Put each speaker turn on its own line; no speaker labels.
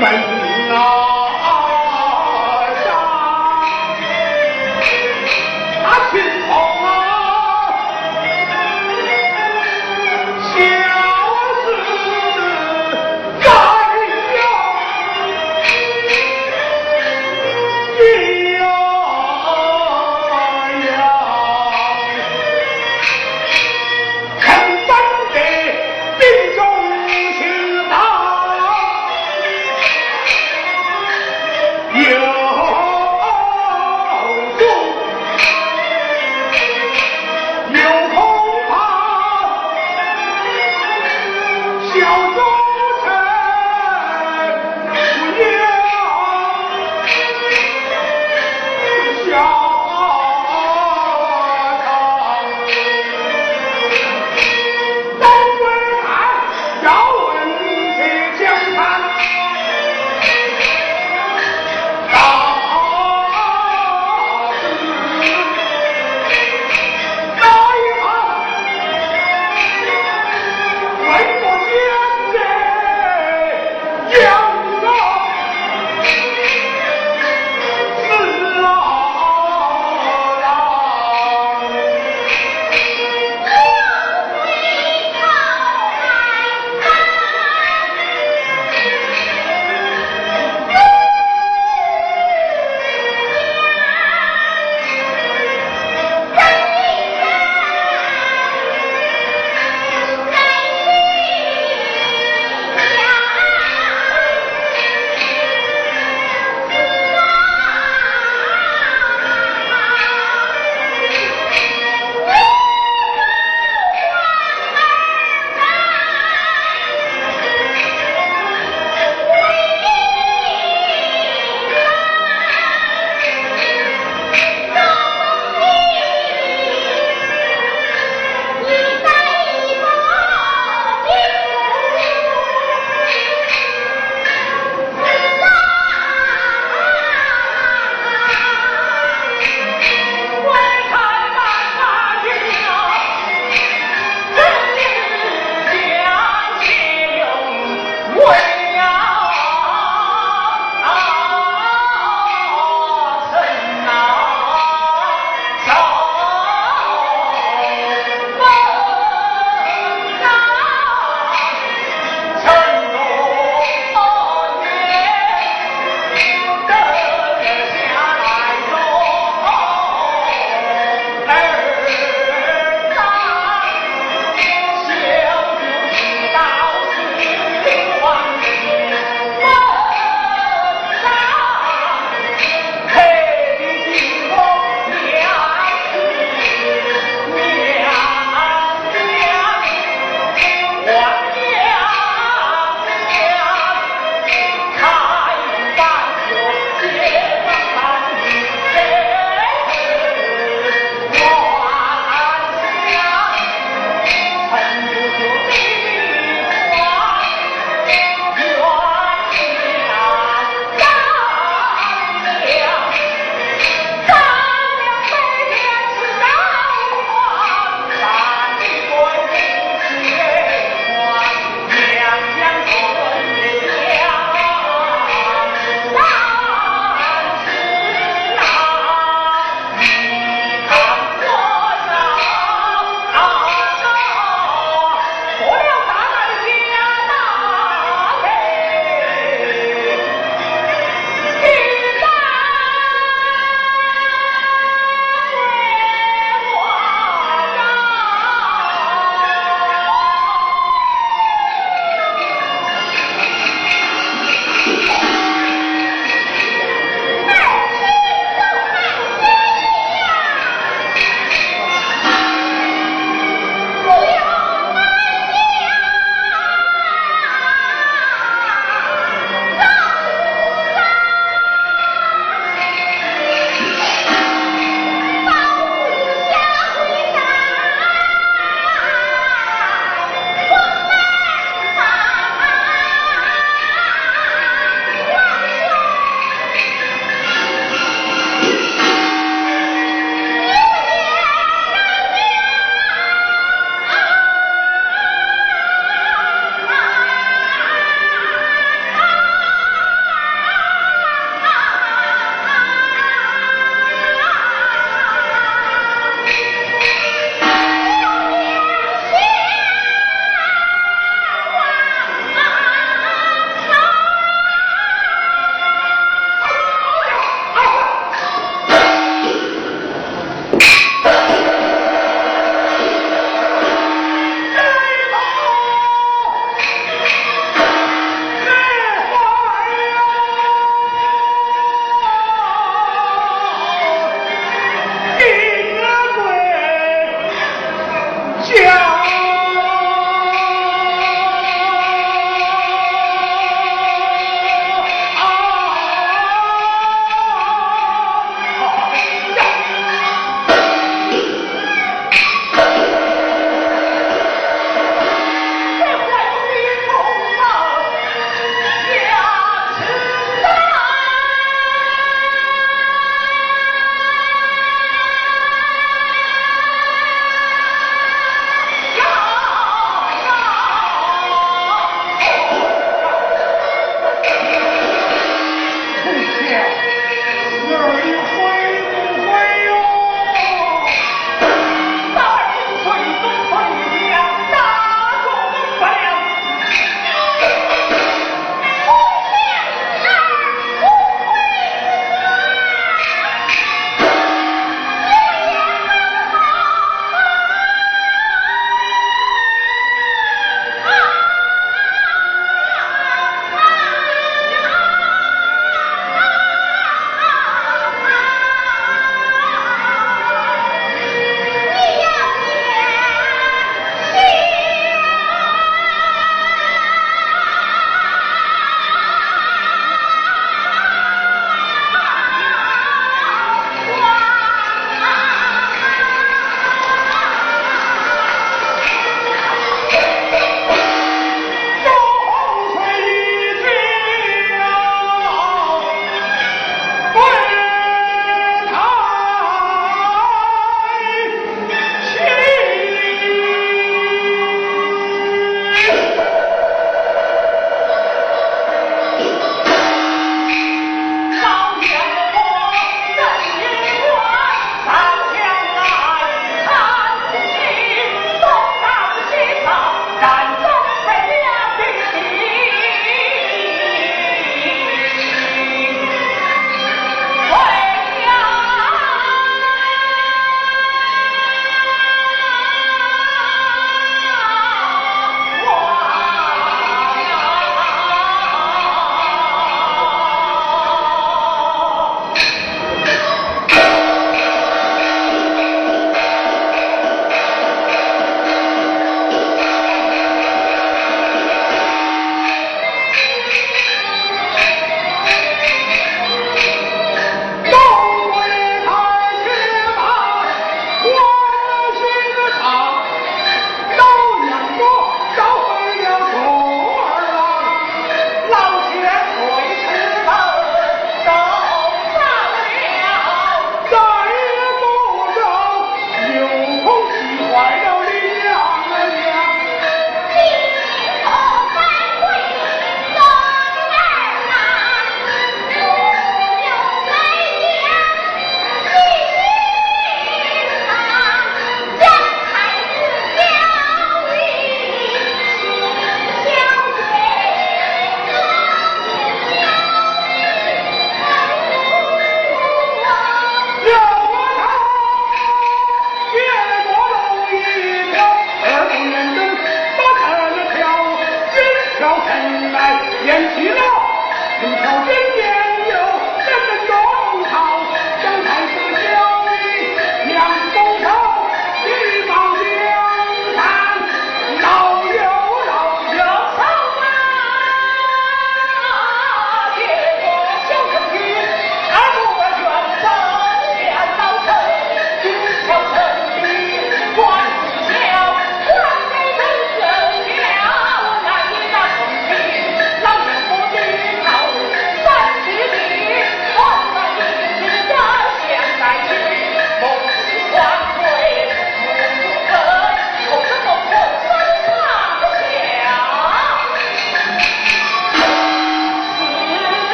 Bệnh.